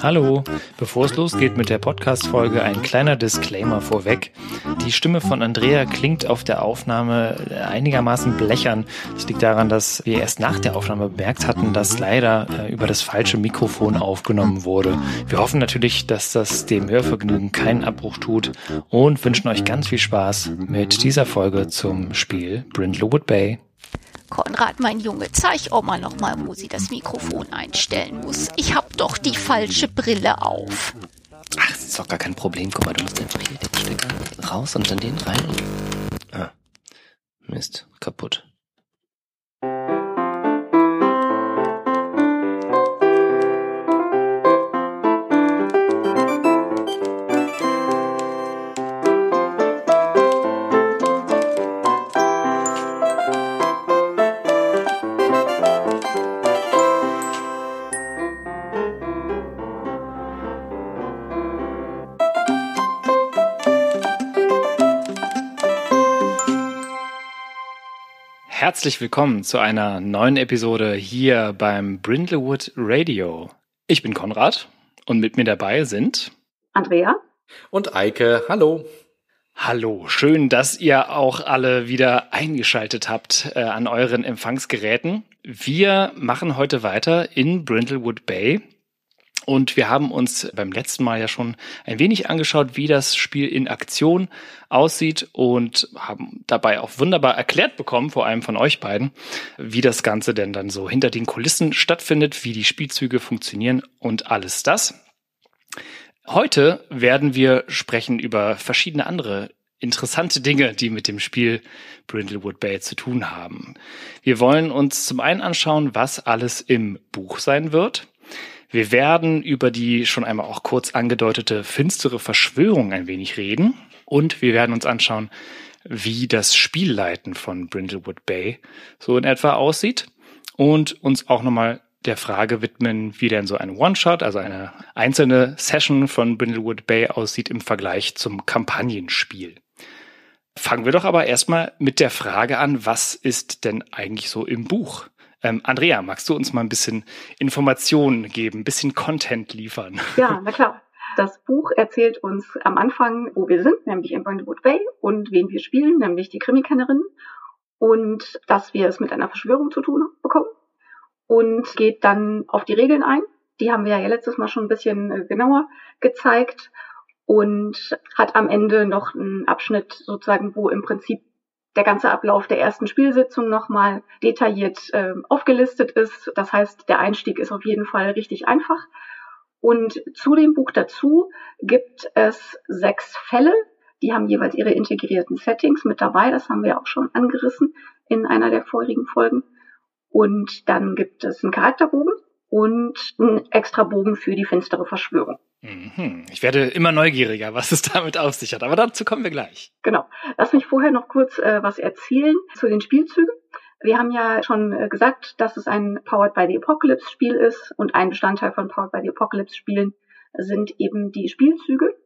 Hallo, bevor es losgeht mit der Podcast-Folge, ein kleiner Disclaimer vorweg. Die Stimme von Andrea klingt auf der Aufnahme einigermaßen blechern. Das liegt daran, dass wir erst nach der Aufnahme bemerkt hatten, dass leider äh, über das falsche Mikrofon aufgenommen wurde. Wir hoffen natürlich, dass das dem Hörvergnügen keinen Abbruch tut und wünschen euch ganz viel Spaß mit dieser Folge zum Spiel Brindlewood Bay. Konrad, mein Junge, zeig Oma noch mal, wo sie das Mikrofon einstellen muss. Ich hab doch die falsche Brille auf. Ach, das ist doch gar kein Problem. Guck mal, du musst einfach hier den Stecker raus und dann den rein. Ah, Mist, kaputt. Herzlich willkommen zu einer neuen Episode hier beim Brindlewood Radio. Ich bin Konrad und mit mir dabei sind Andrea und Eike. Hallo. Hallo, schön, dass ihr auch alle wieder eingeschaltet habt äh, an euren Empfangsgeräten. Wir machen heute weiter in Brindlewood Bay und wir haben uns beim letzten Mal ja schon ein wenig angeschaut, wie das Spiel in Aktion aussieht und haben dabei auch wunderbar erklärt bekommen, vor allem von euch beiden, wie das Ganze denn dann so hinter den Kulissen stattfindet, wie die Spielzüge funktionieren und alles das. Heute werden wir sprechen über verschiedene andere interessante Dinge, die mit dem Spiel Brindlewood Bay zu tun haben. Wir wollen uns zum einen anschauen, was alles im Buch sein wird. Wir werden über die schon einmal auch kurz angedeutete finstere Verschwörung ein wenig reden und wir werden uns anschauen, wie das Spielleiten von Brindlewood Bay so in etwa aussieht und uns auch nochmal der Frage widmen, wie denn so ein One-Shot, also eine einzelne Session von Brindlewood Bay aussieht im Vergleich zum Kampagnenspiel. Fangen wir doch aber erstmal mit der Frage an, was ist denn eigentlich so im Buch? Ähm, Andrea, magst du uns mal ein bisschen Informationen geben, ein bisschen Content liefern? Ja, na klar. Das Buch erzählt uns am Anfang, wo wir sind, nämlich in Brindlewood Bay und wen wir spielen, nämlich die Krimikennerin und dass wir es mit einer Verschwörung zu tun bekommen und geht dann auf die Regeln ein. Die haben wir ja letztes Mal schon ein bisschen äh, genauer gezeigt und hat am Ende noch einen Abschnitt sozusagen, wo im Prinzip der ganze Ablauf der ersten Spielsitzung nochmal detailliert äh, aufgelistet ist. Das heißt, der Einstieg ist auf jeden Fall richtig einfach. Und zu dem Buch dazu gibt es sechs Fälle. Die haben jeweils ihre integrierten Settings mit dabei. Das haben wir auch schon angerissen in einer der vorigen Folgen. Und dann gibt es einen Charakterbogen und einen extra Bogen für die finstere Verschwörung. Mhm. Ich werde immer neugieriger, was es damit auf sich hat, aber dazu kommen wir gleich. Genau. Lass mich vorher noch kurz äh, was erzählen zu den Spielzügen. Wir haben ja schon äh, gesagt, dass es ein Powered by the Apocalypse Spiel ist und ein Bestandteil von Powered by the Apocalypse Spielen sind eben die Spielzüge.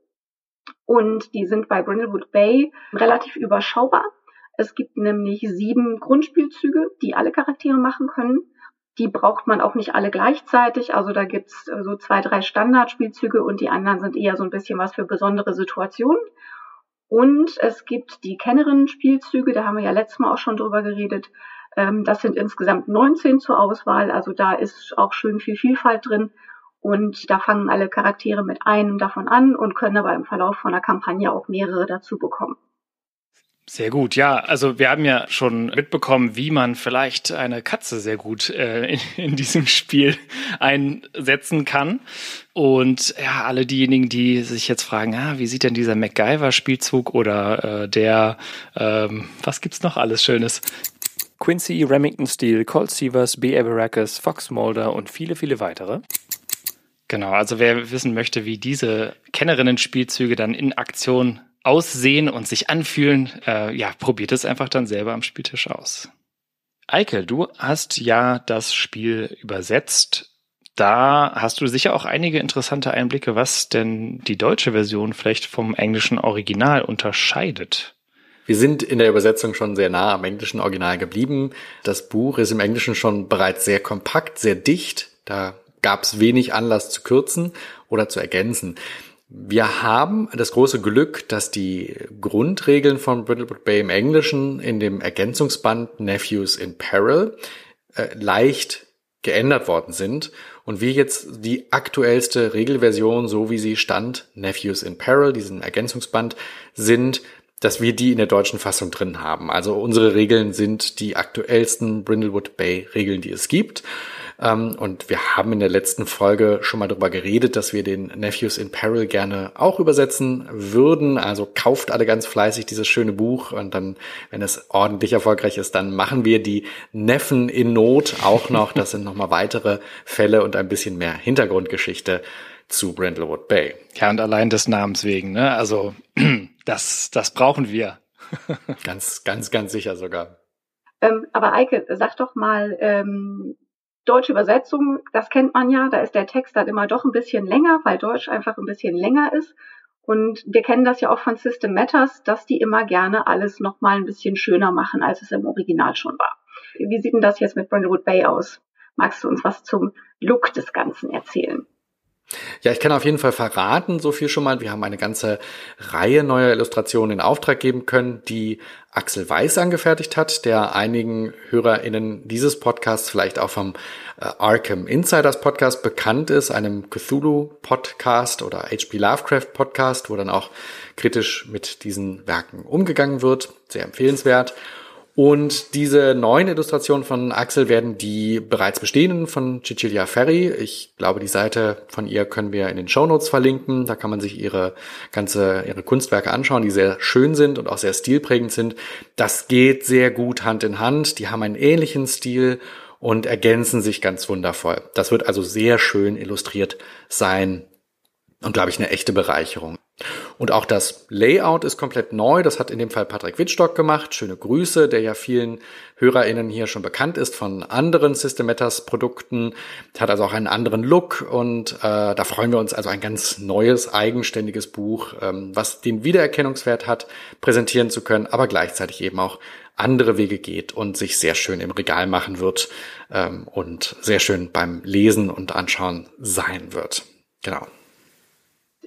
Und die sind bei Brindlewood Bay relativ überschaubar. Es gibt nämlich sieben Grundspielzüge, die alle Charaktere machen können. Die braucht man auch nicht alle gleichzeitig. Also da gibt's äh, so zwei, drei Standardspielzüge und die anderen sind eher so ein bisschen was für besondere Situationen. Und es gibt die Kennerinnen-Spielzüge, da haben wir ja letztes Mal auch schon drüber geredet. Ähm, das sind insgesamt 19 zur Auswahl. Also da ist auch schön viel Vielfalt drin. Und da fangen alle Charaktere mit einem davon an und können aber im Verlauf von der Kampagne auch mehrere dazu bekommen. Sehr gut, ja. Also wir haben ja schon mitbekommen, wie man vielleicht eine Katze sehr gut äh, in, in, diesem Spiel einsetzen kann. Und ja, alle diejenigen, die sich jetzt fragen, ah, wie sieht denn dieser MacGyver-Spielzug oder äh, der, ähm, was gibt's noch alles Schönes? Quincy, Remington Steel, Colt Sievers, B. Aberracus, Fox Mulder und viele, viele weitere. Genau, also wer wissen möchte, wie diese Kennerinnen-Spielzüge dann in Aktion aussehen und sich anfühlen, äh, ja, probiert es einfach dann selber am Spieltisch aus. Eike, du hast ja das Spiel übersetzt. Da hast du sicher auch einige interessante Einblicke, was denn die deutsche Version vielleicht vom englischen Original unterscheidet. Wir sind in der Übersetzung schon sehr nah am englischen Original geblieben. Das Buch ist im Englischen schon bereits sehr kompakt, sehr dicht. Da gab es wenig Anlass zu kürzen oder zu ergänzen. Wir haben das große Glück, dass die Grundregeln von Brindlewood Bay im Englischen in dem Ergänzungsband Nephews in Peril äh, leicht geändert worden sind und wir jetzt die aktuellste Regelversion, so wie sie stand, Nephews in Peril, diesen Ergänzungsband, sind, dass wir die in der deutschen Fassung drin haben. Also unsere Regeln sind die aktuellsten Brindlewood Bay Regeln, die es gibt. Ähm, und wir haben in der letzten Folge schon mal darüber geredet, dass wir den Nephews in Peril gerne auch übersetzen würden. Also kauft alle ganz fleißig dieses schöne Buch und dann, wenn es ordentlich erfolgreich ist, dann machen wir die Neffen in Not auch noch. Das sind nochmal weitere Fälle und ein bisschen mehr Hintergrundgeschichte zu Brindlewood Bay. Ja, und allein des Namens wegen, ne? Also das, das brauchen wir. ganz, ganz, ganz sicher sogar. Ähm, aber Eike, sag doch mal, ähm, deutsche Übersetzung, das kennt man ja, da ist der Text dann immer doch ein bisschen länger, weil Deutsch einfach ein bisschen länger ist. Und wir kennen das ja auch von System Matters, dass die immer gerne alles nochmal ein bisschen schöner machen, als es im Original schon war. Wie sieht denn das jetzt mit Brindlewood Bay aus? Magst du uns was zum Look des Ganzen erzählen? Ja, ich kann auf jeden Fall verraten, so viel schon mal. Wir haben eine ganze Reihe neuer Illustrationen in Auftrag geben können, die Axel Weiß angefertigt hat, der einigen HörerInnen dieses Podcasts vielleicht auch vom äh, Arkham Insiders Podcast bekannt ist, einem Cthulhu Podcast oder HP Lovecraft Podcast, wo dann auch kritisch mit diesen Werken umgegangen wird. Sehr empfehlenswert. Und diese neuen Illustrationen von Axel werden die bereits bestehenden von Cecilia Ferry. Ich glaube, die Seite von ihr können wir in den Shownotes verlinken. Da kann man sich ihre ganze, ihre Kunstwerke anschauen, die sehr schön sind und auch sehr stilprägend sind. Das geht sehr gut Hand in Hand. Die haben einen ähnlichen Stil und ergänzen sich ganz wundervoll. Das wird also sehr schön illustriert sein und glaube ich eine echte Bereicherung. Und auch das Layout ist komplett neu. Das hat in dem Fall Patrick Wittstock gemacht. Schöne Grüße, der ja vielen HörerInnen hier schon bekannt ist von anderen Systematas Produkten. Hat also auch einen anderen Look und äh, da freuen wir uns also ein ganz neues, eigenständiges Buch, ähm, was den Wiedererkennungswert hat, präsentieren zu können, aber gleichzeitig eben auch andere Wege geht und sich sehr schön im Regal machen wird ähm, und sehr schön beim Lesen und Anschauen sein wird. Genau.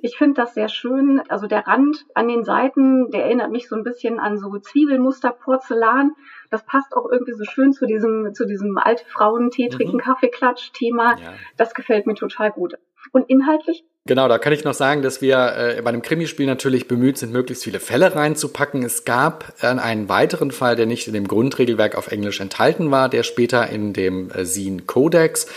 Ich finde das sehr schön. Also der Rand an den Seiten, der erinnert mich so ein bisschen an so Zwiebelmuster Porzellan. Das passt auch irgendwie so schön zu diesem, zu diesem alte Frauen Tee trinken, mhm. Kaffeeklatsch-Thema. Ja. Das gefällt mir total gut. Und inhaltlich? Genau, da kann ich noch sagen, dass wir äh, bei einem Krimispiel natürlich bemüht sind, möglichst viele Fälle reinzupacken. Es gab äh, einen weiteren Fall, der nicht in dem Grundregelwerk auf Englisch enthalten war, der später in dem äh, Sin Codex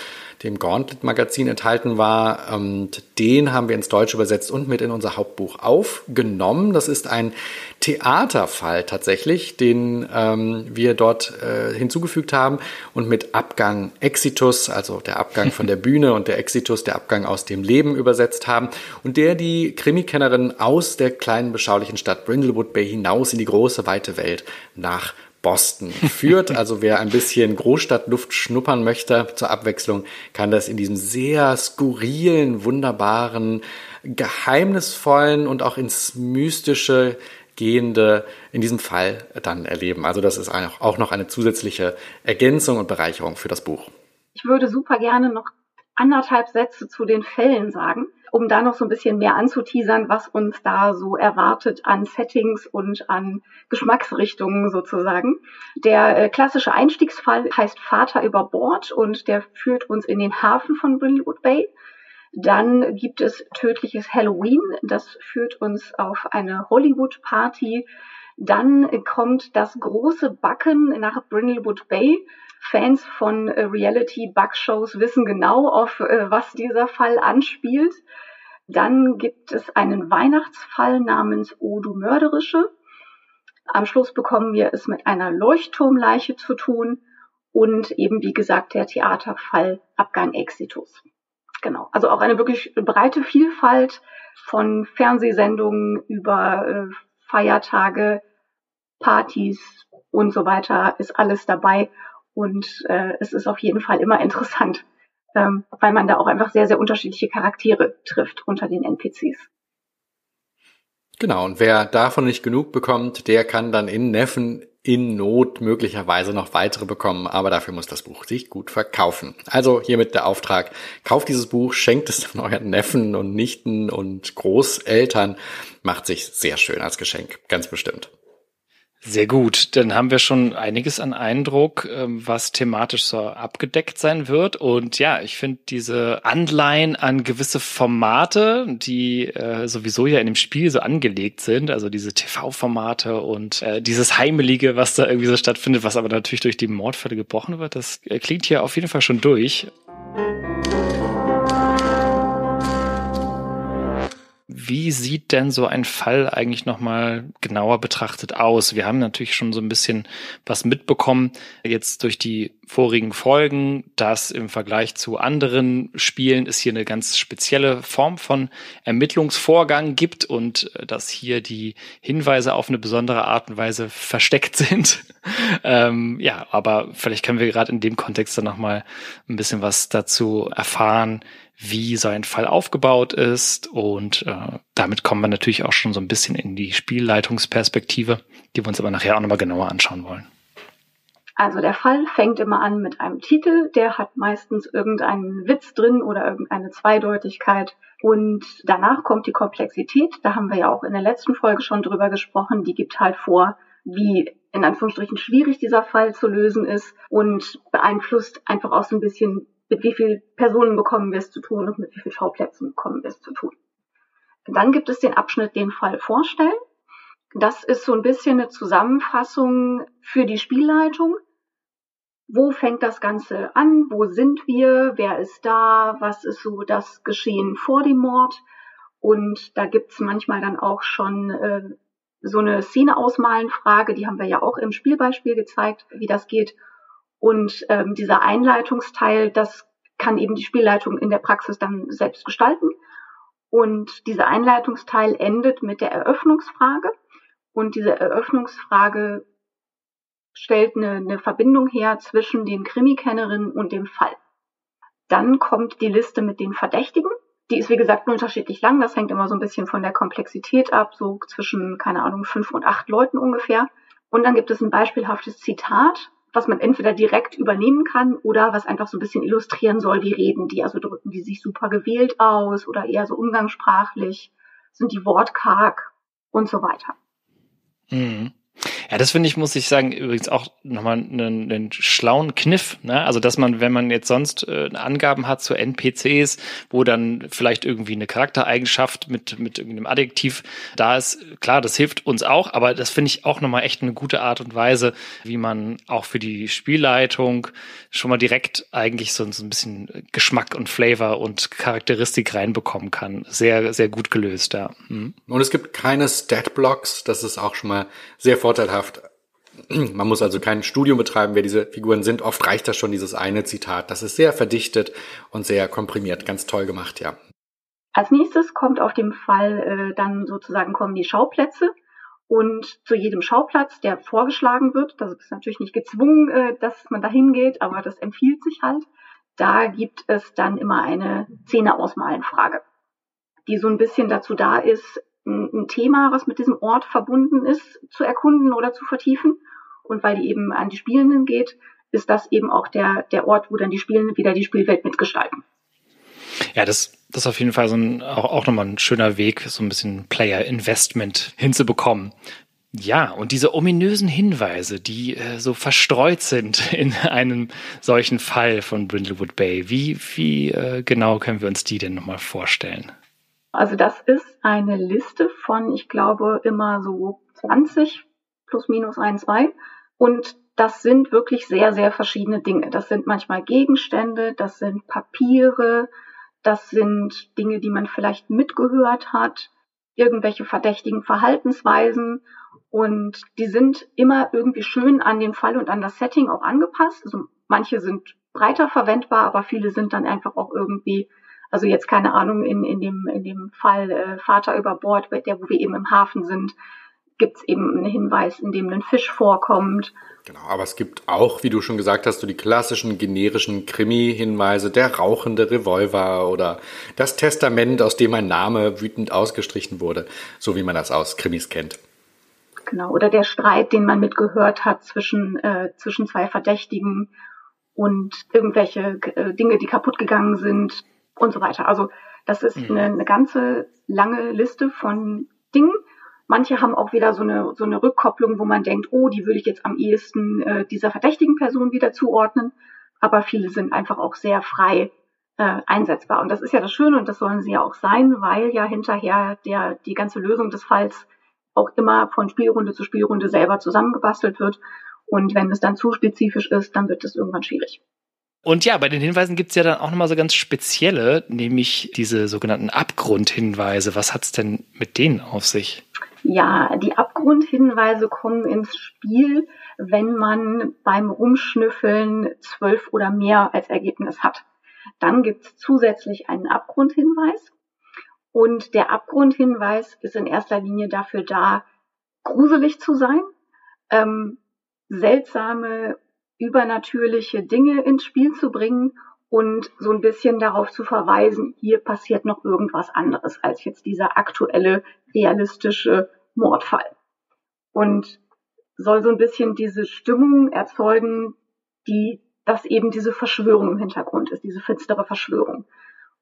dem Gauntlet-Magazin enthalten war. Und den haben wir ins Deutsche übersetzt und mit in unser Hauptbuch aufgenommen. Das ist ein Theaterfall tatsächlich, den ähm, wir dort äh, hinzugefügt haben und mit Abgang Exitus, also der Abgang von der Bühne und der Exitus, der Abgang aus dem Leben übersetzt haben und der die Krimikennerin aus der kleinen beschaulichen Stadt Brindlewood Bay hinaus in die große weite Welt nach Boston führt. Also wer ein bisschen Großstadtluft schnuppern möchte zur Abwechslung, kann das in diesem sehr skurrilen, wunderbaren, geheimnisvollen und auch ins Mystische gehende in diesem Fall dann erleben. Also das ist auch noch eine zusätzliche Ergänzung und Bereicherung für das Buch. Ich würde super gerne noch anderthalb Sätze zu den Fällen sagen um da noch so ein bisschen mehr anzuteasern, was uns da so erwartet an Settings und an Geschmacksrichtungen sozusagen. Der äh, klassische Einstiegsfall heißt Vater über Bord und der führt uns in den Hafen von Brindlewood Bay. Dann gibt es tödliches Halloween, das führt uns auf eine Hollywood-Party. Dann kommt das große Backen nach Brindlewood Bay. Fans von äh, Reality-Bug-Shows wissen genau, auf äh, was dieser Fall anspielt. Dann gibt es einen Weihnachtsfall namens O du Mörderische. Am Schluss bekommen wir es mit einer Leuchtturmleiche zu tun und eben, wie gesagt, der Theaterfall Abgang Exitus. Genau. Also auch eine wirklich breite Vielfalt von Fernsehsendungen über äh, Feiertage, Partys und so weiter ist alles dabei. Und äh, es ist auf jeden Fall immer interessant, ähm, weil man da auch einfach sehr, sehr unterschiedliche Charaktere trifft unter den NPCs. Genau, und wer davon nicht genug bekommt, der kann dann in Neffen in Not möglicherweise noch weitere bekommen, aber dafür muss das Buch sich gut verkaufen. Also hiermit der Auftrag, kauft dieses Buch, schenkt es dann euren Neffen und Nichten und Großeltern, macht sich sehr schön als Geschenk, ganz bestimmt. Sehr gut, dann haben wir schon einiges an Eindruck, ähm, was thematisch so abgedeckt sein wird. Und ja, ich finde diese Anleihen an gewisse Formate, die äh, sowieso ja in dem Spiel so angelegt sind, also diese TV-Formate und äh, dieses Heimelige, was da irgendwie so stattfindet, was aber natürlich durch die Mordfälle gebrochen wird, das äh, klingt hier auf jeden Fall schon durch. Wie sieht denn so ein Fall eigentlich nochmal genauer betrachtet aus? Wir haben natürlich schon so ein bisschen was mitbekommen, jetzt durch die vorigen Folgen, dass im Vergleich zu anderen Spielen es hier eine ganz spezielle Form von Ermittlungsvorgang gibt und äh, dass hier die Hinweise auf eine besondere Art und Weise versteckt sind. ähm, ja, aber vielleicht können wir gerade in dem Kontext dann nochmal ein bisschen was dazu erfahren, wie so ein Fall aufgebaut ist. Und äh, damit kommen wir natürlich auch schon so ein bisschen in die Spielleitungsperspektive, die wir uns aber nachher auch nochmal genauer anschauen wollen. Also der Fall fängt immer an mit einem Titel, der hat meistens irgendeinen Witz drin oder irgendeine Zweideutigkeit. Und danach kommt die Komplexität. Da haben wir ja auch in der letzten Folge schon drüber gesprochen. Die gibt halt vor, wie in Anführungsstrichen schwierig dieser Fall zu lösen ist und beeinflusst einfach auch so ein bisschen mit wie vielen Personen bekommen wir es zu tun und mit wie vielen Schauplätzen bekommen wir es zu tun. Dann gibt es den Abschnitt den Fall vorstellen. Das ist so ein bisschen eine Zusammenfassung für die Spielleitung. Wo fängt das Ganze an? Wo sind wir? Wer ist da? Was ist so das Geschehen vor dem Mord? Und da gibt's manchmal dann auch schon äh, so eine Szene ausmalen Frage, die haben wir ja auch im Spielbeispiel gezeigt, wie das geht. Und ähm, dieser Einleitungsteil, das kann eben die Spielleitung in der Praxis dann selbst gestalten. Und dieser Einleitungsteil endet mit der Eröffnungsfrage. Und diese Eröffnungsfrage stellt eine, eine Verbindung her zwischen den Krimikennerinnen und dem Fall. Dann kommt die Liste mit den Verdächtigen. Die ist, wie gesagt, unterschiedlich lang. Das hängt immer so ein bisschen von der Komplexität ab, so zwischen, keine Ahnung, fünf und acht Leuten ungefähr. Und dann gibt es ein beispielhaftes Zitat, was man entweder direkt übernehmen kann oder was einfach so ein bisschen illustrieren soll, wie reden die. Also drücken die sich super gewählt aus oder eher so umgangssprachlich, sind die wortkarg und so weiter. Mhm. Ja, das finde ich, muss ich sagen, übrigens auch nochmal einen, einen schlauen Kniff. Ne? Also, dass man, wenn man jetzt sonst äh, Angaben hat zu NPCs, wo dann vielleicht irgendwie eine Charaktereigenschaft mit, mit irgendeinem Adjektiv da ist, klar, das hilft uns auch, aber das finde ich auch nochmal echt eine gute Art und Weise, wie man auch für die Spielleitung schon mal direkt eigentlich so, so ein bisschen Geschmack und Flavor und Charakteristik reinbekommen kann. Sehr, sehr gut gelöst, ja. Mhm. Und es gibt keine Stat-Blocks, das ist auch schon mal sehr vorteilhaft vorteilhaft. Man muss also kein Studium betreiben, wer diese Figuren sind. Oft reicht das schon, dieses eine Zitat. Das ist sehr verdichtet und sehr komprimiert. Ganz toll gemacht, ja. Als nächstes kommt auf dem Fall äh, dann sozusagen kommen die Schauplätze. Und zu jedem Schauplatz, der vorgeschlagen wird, das ist natürlich nicht gezwungen, äh, dass man da hingeht, aber das empfiehlt sich halt. Da gibt es dann immer eine Szene-Ausmalen-Frage, die so ein bisschen dazu da ist, ein Thema, was mit diesem Ort verbunden ist, zu erkunden oder zu vertiefen. Und weil die eben an die Spielenden geht, ist das eben auch der, der Ort, wo dann die Spielenden wieder die Spielwelt mitgestalten. Ja, das, das ist auf jeden Fall so ein, auch, auch nochmal ein schöner Weg, so ein bisschen Player Investment hinzubekommen. Ja, und diese ominösen Hinweise, die äh, so verstreut sind in einem solchen Fall von Brindlewood Bay, wie, wie äh, genau können wir uns die denn nochmal vorstellen? Also das ist eine Liste von, ich glaube, immer so 20 plus minus ein, zwei. Und das sind wirklich sehr, sehr verschiedene Dinge. Das sind manchmal Gegenstände, das sind Papiere, das sind Dinge, die man vielleicht mitgehört hat, irgendwelche verdächtigen Verhaltensweisen. Und die sind immer irgendwie schön an den Fall und an das Setting auch angepasst. Also manche sind breiter verwendbar, aber viele sind dann einfach auch irgendwie also jetzt keine Ahnung, in, in, dem, in dem Fall äh, Vater über Bord, der, wo wir eben im Hafen sind, gibt es eben einen Hinweis, in dem ein Fisch vorkommt. Genau, aber es gibt auch, wie du schon gesagt hast, so die klassischen generischen Krimi-Hinweise, der rauchende Revolver oder das Testament, aus dem ein Name wütend ausgestrichen wurde, so wie man das aus Krimis kennt. Genau. Oder der Streit, den man mitgehört hat zwischen, äh, zwischen zwei Verdächtigen und irgendwelche äh, Dinge, die kaputt gegangen sind und so weiter. Also das ist mhm. eine, eine ganze lange Liste von Dingen. Manche haben auch wieder so eine, so eine Rückkopplung, wo man denkt, oh, die würde ich jetzt am ehesten äh, dieser verdächtigen Person wieder zuordnen. Aber viele sind einfach auch sehr frei äh, einsetzbar. Und das ist ja das Schöne und das sollen sie ja auch sein, weil ja hinterher der, die ganze Lösung des Falls auch immer von Spielrunde zu Spielrunde selber zusammengebastelt wird. Und wenn es dann zu spezifisch ist, dann wird es irgendwann schwierig. Und ja, bei den Hinweisen gibt's ja dann auch nochmal so ganz spezielle, nämlich diese sogenannten Abgrundhinweise. Was hat's denn mit denen auf sich? Ja, die Abgrundhinweise kommen ins Spiel, wenn man beim Rumschnüffeln zwölf oder mehr als Ergebnis hat. Dann gibt's zusätzlich einen Abgrundhinweis. Und der Abgrundhinweis ist in erster Linie dafür da, gruselig zu sein, ähm, seltsame, übernatürliche Dinge ins Spiel zu bringen und so ein bisschen darauf zu verweisen, hier passiert noch irgendwas anderes als jetzt dieser aktuelle realistische Mordfall. Und soll so ein bisschen diese Stimmung erzeugen, die, dass eben diese Verschwörung im Hintergrund ist, diese finstere Verschwörung.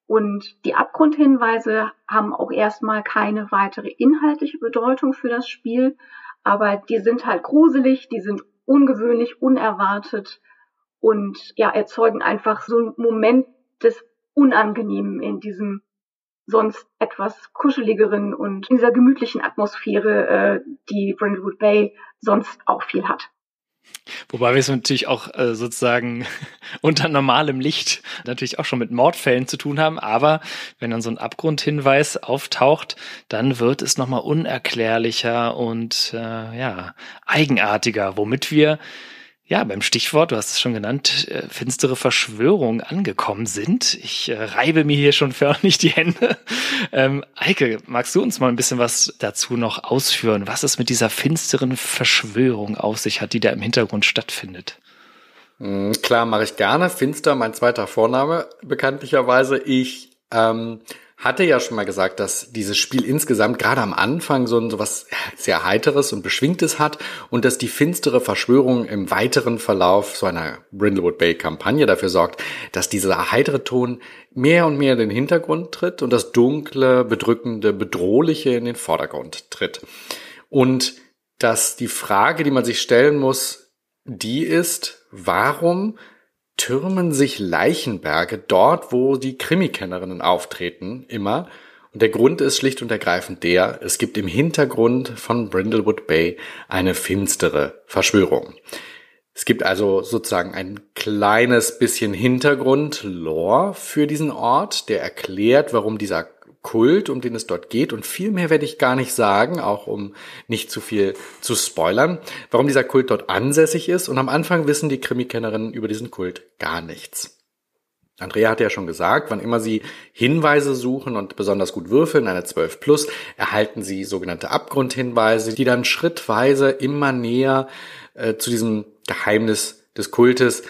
Und die Abgrundhinweise haben auch erstmal keine weitere inhaltliche Bedeutung für das Spiel, aber die sind halt gruselig, die sind ungewöhnlich, unerwartet und ja, erzeugen einfach so einen Moment des Unangenehmen in diesem sonst etwas kuscheligeren und in dieser gemütlichen Atmosphäre, äh, die Brentwood Bay sonst auch viel hat. Wobei wir es natürlich auch äh, sozusagen unter normalem Licht natürlich auch schon mit Mordfällen zu tun haben. Aber wenn dann so ein Abgrundhinweis auftaucht, dann wird es nochmal unerklärlicher und äh, ja, eigenartiger, womit wir ja, beim Stichwort, du hast es schon genannt, äh, finstere Verschwörung angekommen sind. Ich äh, reibe mir hier schon förmlich die Hände. Ähm, Eike, magst du uns mal ein bisschen was dazu noch ausführen, was es mit dieser finsteren Verschwörung auf sich hat, die da im Hintergrund stattfindet? Hm, klar, mache ich gerne. Finster, mein zweiter Vorname, bekanntlicherweise. Ich ähm, hatte ja schon mal gesagt, dass dieses Spiel insgesamt gerade am Anfang so, ein, was sehr Heiteres und Beschwingtes hat und dass die finstere Verschwörung im weiteren Verlauf so einer Brindlewood Bay Kampagne dafür sorgt, dass dieser heitere Ton mehr und mehr in den Hintergrund tritt und das dunkle, bedrückende, bedrohliche in den Vordergrund tritt. Und dass die Frage, die man sich stellen muss, die ist, warum türmen sich Leichenberge dort, wo die Krimikennerinnen auftreten, immer. Und der Grund ist schlicht und ergreifend der, es gibt im Hintergrund von Brindlewood Bay eine finstere Verschwörung. Es gibt also sozusagen ein kleines bisschen Hintergrund-Lore für diesen Ort, der erklärt, warum dieser Kult, um den es dort geht. Und viel mehr werde ich gar nicht sagen, auch um nicht zu viel zu spoilern, warum dieser Kult dort ansässig ist. Und am Anfang wissen die Krimikennerinnen über diesen Kult gar nichts. Andrea hat ja schon gesagt, wann immer Sie Hinweise suchen und besonders gut würfeln, eine 12 plus, erhalten Sie sogenannte Abgrundhinweise, die dann schrittweise immer näher äh, zu diesem Geheimnis des Kultes,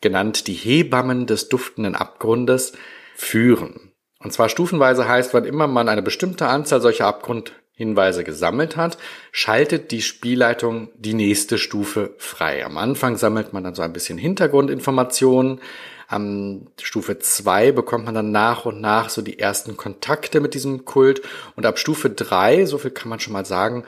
genannt die Hebammen des duftenden Abgrundes, führen. Und zwar stufenweise heißt, wann immer man eine bestimmte Anzahl solcher Abgrundhinweise gesammelt hat, schaltet die Spielleitung die nächste Stufe frei. Am Anfang sammelt man dann so ein bisschen Hintergrundinformationen. Am Stufe 2 bekommt man dann nach und nach so die ersten Kontakte mit diesem Kult. Und ab Stufe 3, so viel kann man schon mal sagen,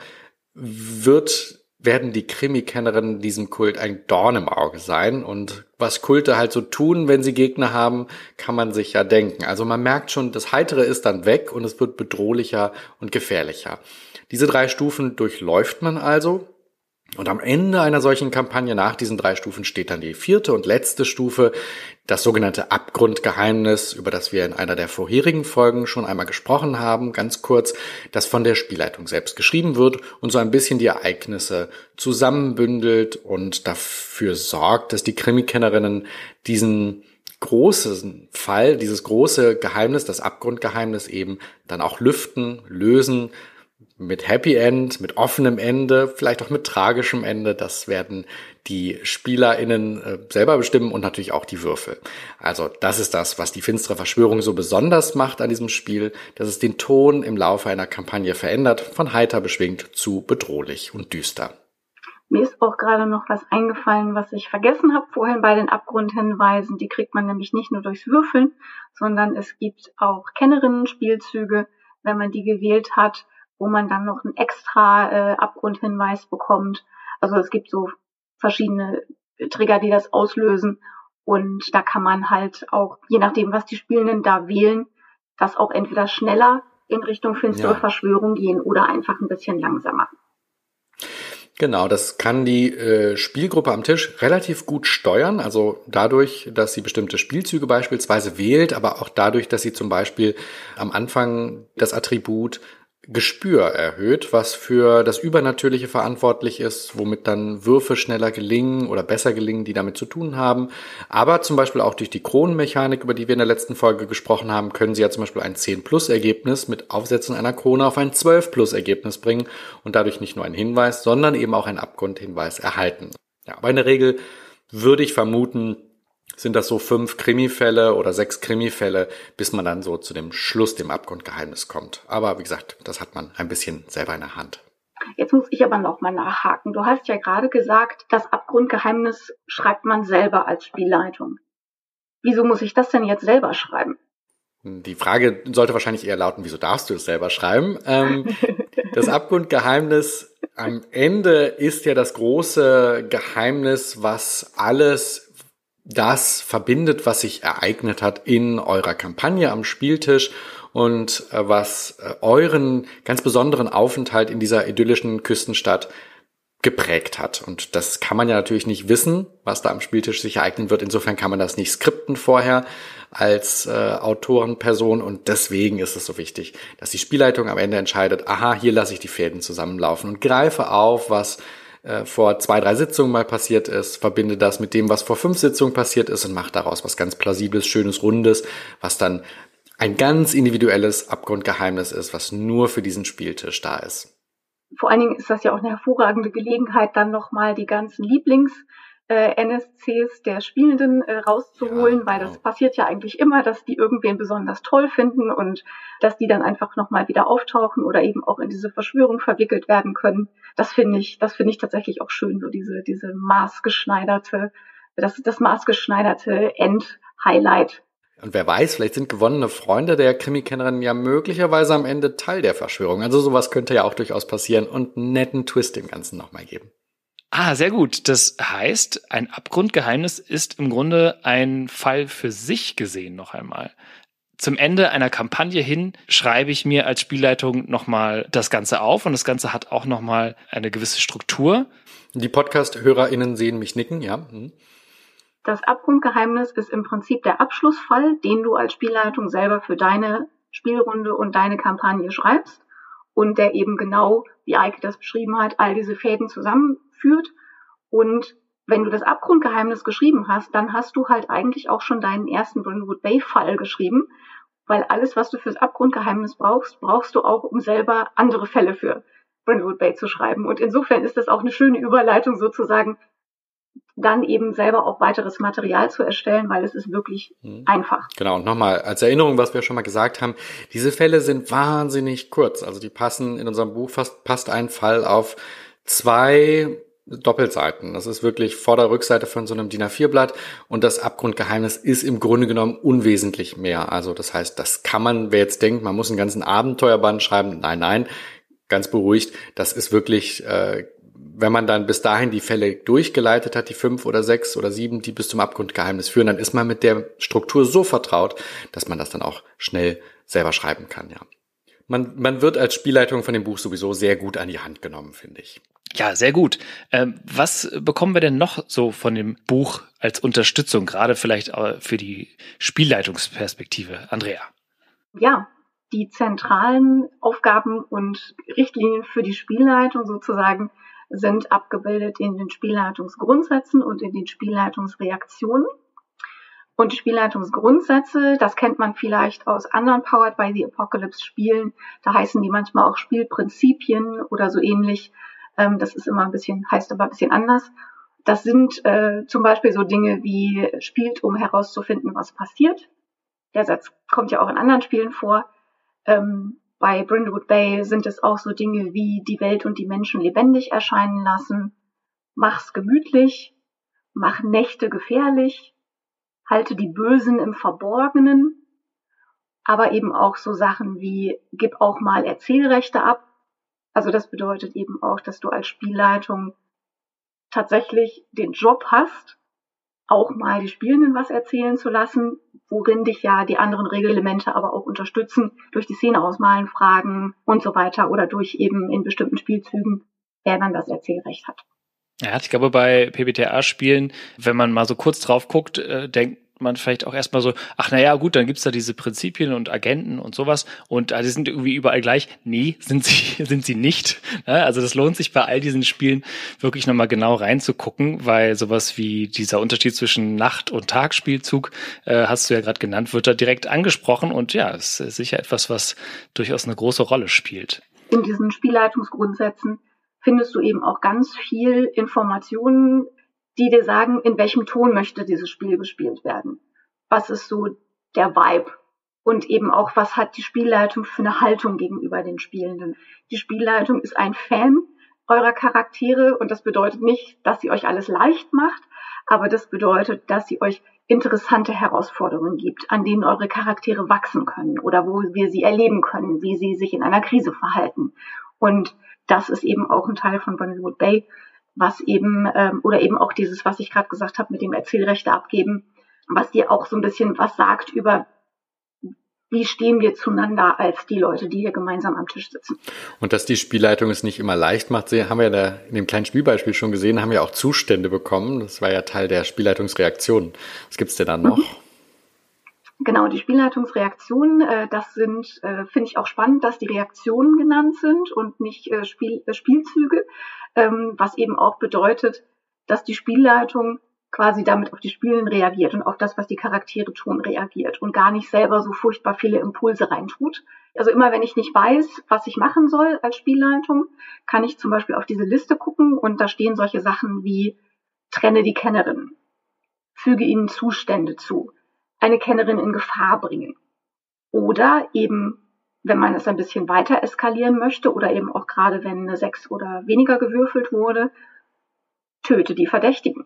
wird werden die Krimi-Kennerinnen diesem Kult ein Dorn im Auge sein. Und was Kulte halt so tun, wenn sie Gegner haben, kann man sich ja denken. Also man merkt schon, das Heitere ist dann weg und es wird bedrohlicher und gefährlicher. Diese drei Stufen durchläuft man also und am Ende einer solchen Kampagne nach diesen drei Stufen steht dann die vierte und letzte Stufe, das sogenannte Abgrundgeheimnis, über das wir in einer der vorherigen Folgen schon einmal gesprochen haben, ganz kurz, das von der Spielleitung selbst geschrieben wird und so ein bisschen die Ereignisse zusammenbündelt und dafür sorgt, dass die Krimikennerinnen diesen großen Fall, dieses große Geheimnis, das Abgrundgeheimnis eben dann auch lüften, lösen, mit Happy End, mit offenem Ende, vielleicht auch mit tragischem Ende. Das werden die SpielerInnen äh, selber bestimmen und natürlich auch die Würfel. Also das ist das, was die finstere Verschwörung so besonders macht an diesem Spiel, dass es den Ton im Laufe einer Kampagne verändert, von heiter beschwingt zu bedrohlich und düster. Mir ist auch gerade noch was eingefallen, was ich vergessen habe vorhin bei den Abgrundhinweisen. Die kriegt man nämlich nicht nur durchs Würfeln, sondern es gibt auch Kennerinnen-Spielzüge, wenn man die gewählt hat, wo man dann noch einen extra äh, Abgrundhinweis bekommt. Also es gibt so verschiedene Trigger, die das auslösen. Und da kann man halt auch, je nachdem, was die Spielenden da wählen, das auch entweder schneller in Richtung finstere ja. Verschwörung gehen oder einfach ein bisschen langsamer. Genau, das kann die äh, Spielgruppe am Tisch relativ gut steuern. Also dadurch, dass sie bestimmte Spielzüge beispielsweise wählt, aber auch dadurch, dass sie zum Beispiel am Anfang das Attribut Gespür erhöht, was für das Übernatürliche verantwortlich ist, womit dann Würfe schneller gelingen oder besser gelingen, die damit zu tun haben. Aber zum Beispiel auch durch die Kronenmechanik, über die wir in der letzten Folge gesprochen haben, können sie ja zum Beispiel ein 10-Plus-Ergebnis mit Aufsetzen einer Krone auf ein 12-Plus-Ergebnis bringen und dadurch nicht nur einen Hinweis, sondern eben auch einen Abgrundhinweis erhalten. Ja, aber in der Regel würde ich vermuten, sind das so fünf Krimifälle oder sechs Krimifälle, bis man dann so zu dem Schluss, dem Abgrundgeheimnis kommt. Aber wie gesagt, das hat man ein bisschen selber in der Hand. Jetzt muss ich aber noch mal nachhaken. Du hast ja gerade gesagt, das Abgrundgeheimnis schreibt man selber als Spielleitung. Wieso muss ich das denn jetzt selber schreiben? Die Frage sollte wahrscheinlich eher lauten, wieso darfst du es selber schreiben? Ähm, das Abgrundgeheimnis am Ende ist ja das große Geheimnis, was alles das verbindet, was sich ereignet hat in eurer Kampagne am Spieltisch und äh, was äh, euren ganz besonderen Aufenthalt in dieser idyllischen Küstenstadt geprägt hat. Und das kann man ja natürlich nicht wissen, was da am Spieltisch sich ereignen wird. Insofern kann man das nicht skripten vorher als äh, Autorenperson. Und deswegen ist es so wichtig, dass die Spielleitung am Ende entscheidet, aha, hier lasse ich die Fäden zusammenlaufen und greife auf, was äh, vor zwei, drei Sitzungen mal passiert ist, verbinde das mit dem, was vor fünf Sitzungen passiert ist und mache daraus was ganz Plausibles, Schönes, Rundes, was dann ein ganz individuelles Abgrundgeheimnis ist, was nur für diesen Spieltisch da ist. Vor allen Dingen ist das ja auch eine hervorragende Gelegenheit, dann nochmal die ganzen Lieblings- NSCs der Spielenden äh, rauszuholen, ja, weil das genau. passiert ja eigentlich immer, dass die irgendwen besonders toll finden und dass die dann einfach nochmal wieder auftauchen oder eben auch in diese Verschwörung verwickelt werden können. Das finde ich, das finde ich tatsächlich auch schön, so diese, diese maßgeschneiderte, das, das maßgeschneiderte End-Highlight und wer weiß, vielleicht sind gewonnene Freunde der Krimikennerin ja möglicherweise am Ende Teil der Verschwörung. Also sowas könnte ja auch durchaus passieren und einen netten Twist dem Ganzen nochmal geben. Ah, sehr gut. Das heißt, ein Abgrundgeheimnis ist im Grunde ein Fall für sich gesehen noch einmal. Zum Ende einer Kampagne hin schreibe ich mir als Spielleitung nochmal das Ganze auf und das Ganze hat auch nochmal eine gewisse Struktur. Die Podcast-HörerInnen sehen mich nicken, ja. Hm. Das Abgrundgeheimnis ist im Prinzip der Abschlussfall, den du als Spielleitung selber für deine Spielrunde und deine Kampagne schreibst und der eben genau, wie Eike das beschrieben hat, all diese Fäden zusammenführt. Und wenn du das Abgrundgeheimnis geschrieben hast, dann hast du halt eigentlich auch schon deinen ersten Brindlewood Bay Fall geschrieben, weil alles, was du fürs Abgrundgeheimnis brauchst, brauchst du auch, um selber andere Fälle für Brindlewood Bay zu schreiben. Und insofern ist das auch eine schöne Überleitung sozusagen dann eben selber auch weiteres Material zu erstellen, weil es ist wirklich mhm. einfach. Genau, und nochmal als Erinnerung, was wir schon mal gesagt haben, diese Fälle sind wahnsinnig kurz. Also die passen in unserem Buch fast, passt ein Fall auf zwei Doppelseiten. Das ist wirklich Vorder- Rückseite von so einem DIN A4-Blatt und das Abgrundgeheimnis ist im Grunde genommen unwesentlich mehr. Also das heißt, das kann man, wer jetzt denkt, man muss einen ganzen Abenteuerband schreiben, nein, nein, ganz beruhigt, das ist wirklich äh, wenn man dann bis dahin die Fälle durchgeleitet hat, die fünf oder sechs oder sieben, die bis zum Abgrundgeheimnis führen, dann ist man mit der Struktur so vertraut, dass man das dann auch schnell selber schreiben kann, ja. Man, man wird als Spielleitung von dem Buch sowieso sehr gut an die Hand genommen, finde ich. Ja, sehr gut. Ähm, was bekommen wir denn noch so von dem Buch als Unterstützung, gerade vielleicht für die Spielleitungsperspektive, Andrea? Ja, die zentralen Aufgaben und Richtlinien für die Spielleitung sozusagen sind abgebildet in den Spielleitungsgrundsätzen und in den Spielleitungsreaktionen. Und die Spielleitungsgrundsätze, das kennt man vielleicht aus anderen Powered by the Apocalypse Spielen. Da heißen die manchmal auch Spielprinzipien oder so ähnlich. Ähm, das ist immer ein bisschen, heißt aber ein bisschen anders. Das sind äh, zum Beispiel so Dinge wie spielt, um herauszufinden, was passiert. Der Satz kommt ja auch in anderen Spielen vor. Ähm, bei Brindlewood Bay sind es auch so Dinge wie die Welt und die Menschen lebendig erscheinen lassen. Mach's gemütlich, mach Nächte gefährlich, halte die Bösen im Verborgenen, aber eben auch so Sachen wie gib auch mal Erzählrechte ab. Also das bedeutet eben auch, dass du als Spielleitung tatsächlich den Job hast, auch mal die Spielenden was erzählen zu lassen, worin dich ja die anderen Regelemente aber auch unterstützen, durch die Szene ausmalen, Fragen und so weiter oder durch eben in bestimmten Spielzügen, wer dann das Erzählrecht hat. Ja, ich glaube, bei PBTA-Spielen, wenn man mal so kurz drauf guckt, äh, denkt man vielleicht auch erstmal so, ach naja, gut, dann gibt's da diese Prinzipien und Agenten und sowas und äh, die sind irgendwie überall gleich. Nee, sind sie, sind sie nicht. Ne? Also das lohnt sich bei all diesen Spielen wirklich nochmal genau reinzugucken, weil sowas wie dieser Unterschied zwischen Nacht- und Tagspielzug, äh, hast du ja gerade genannt, wird da direkt angesprochen und ja, es ist sicher etwas, was durchaus eine große Rolle spielt. In diesen Spielleitungsgrundsätzen findest du eben auch ganz viel Informationen, die dir sagen, in welchem Ton möchte dieses Spiel gespielt werden. Was ist so der Vibe? Und eben auch, was hat die Spielleitung für eine Haltung gegenüber den Spielenden? Die Spielleitung ist ein Fan eurer Charaktere und das bedeutet nicht, dass sie euch alles leicht macht, aber das bedeutet, dass sie euch interessante Herausforderungen gibt, an denen eure Charaktere wachsen können oder wo wir sie erleben können, wie sie sich in einer Krise verhalten. Und das ist eben auch ein Teil von Bonnywood Bay, was eben, ähm, oder eben auch dieses, was ich gerade gesagt habe, mit dem Erzählrechte abgeben, was dir auch so ein bisschen was sagt über, wie stehen wir zueinander als die Leute, die hier gemeinsam am Tisch sitzen. Und dass die Spielleitung es nicht immer leicht macht, haben wir ja da in dem kleinen Spielbeispiel schon gesehen, haben wir auch Zustände bekommen. Das war ja Teil der Spielleitungsreaktion. Was gibt's denn dann noch? Mhm. Genau, die Spielleitungsreaktionen, äh, das sind, äh, finde ich auch spannend, dass die Reaktionen genannt sind und nicht äh, Spiel, äh, Spielzüge, ähm, was eben auch bedeutet, dass die Spielleitung quasi damit auf die Spielen reagiert und auf das, was die Charaktere tun, reagiert und gar nicht selber so furchtbar viele Impulse reintut. Also immer wenn ich nicht weiß, was ich machen soll als Spielleitung, kann ich zum Beispiel auf diese Liste gucken und da stehen solche Sachen wie trenne die Kennerin, füge ihnen Zustände zu, eine Kennerin in Gefahr bringen. Oder eben, wenn man es ein bisschen weiter eskalieren möchte oder eben auch gerade wenn eine sechs oder weniger gewürfelt wurde, töte die Verdächtigen.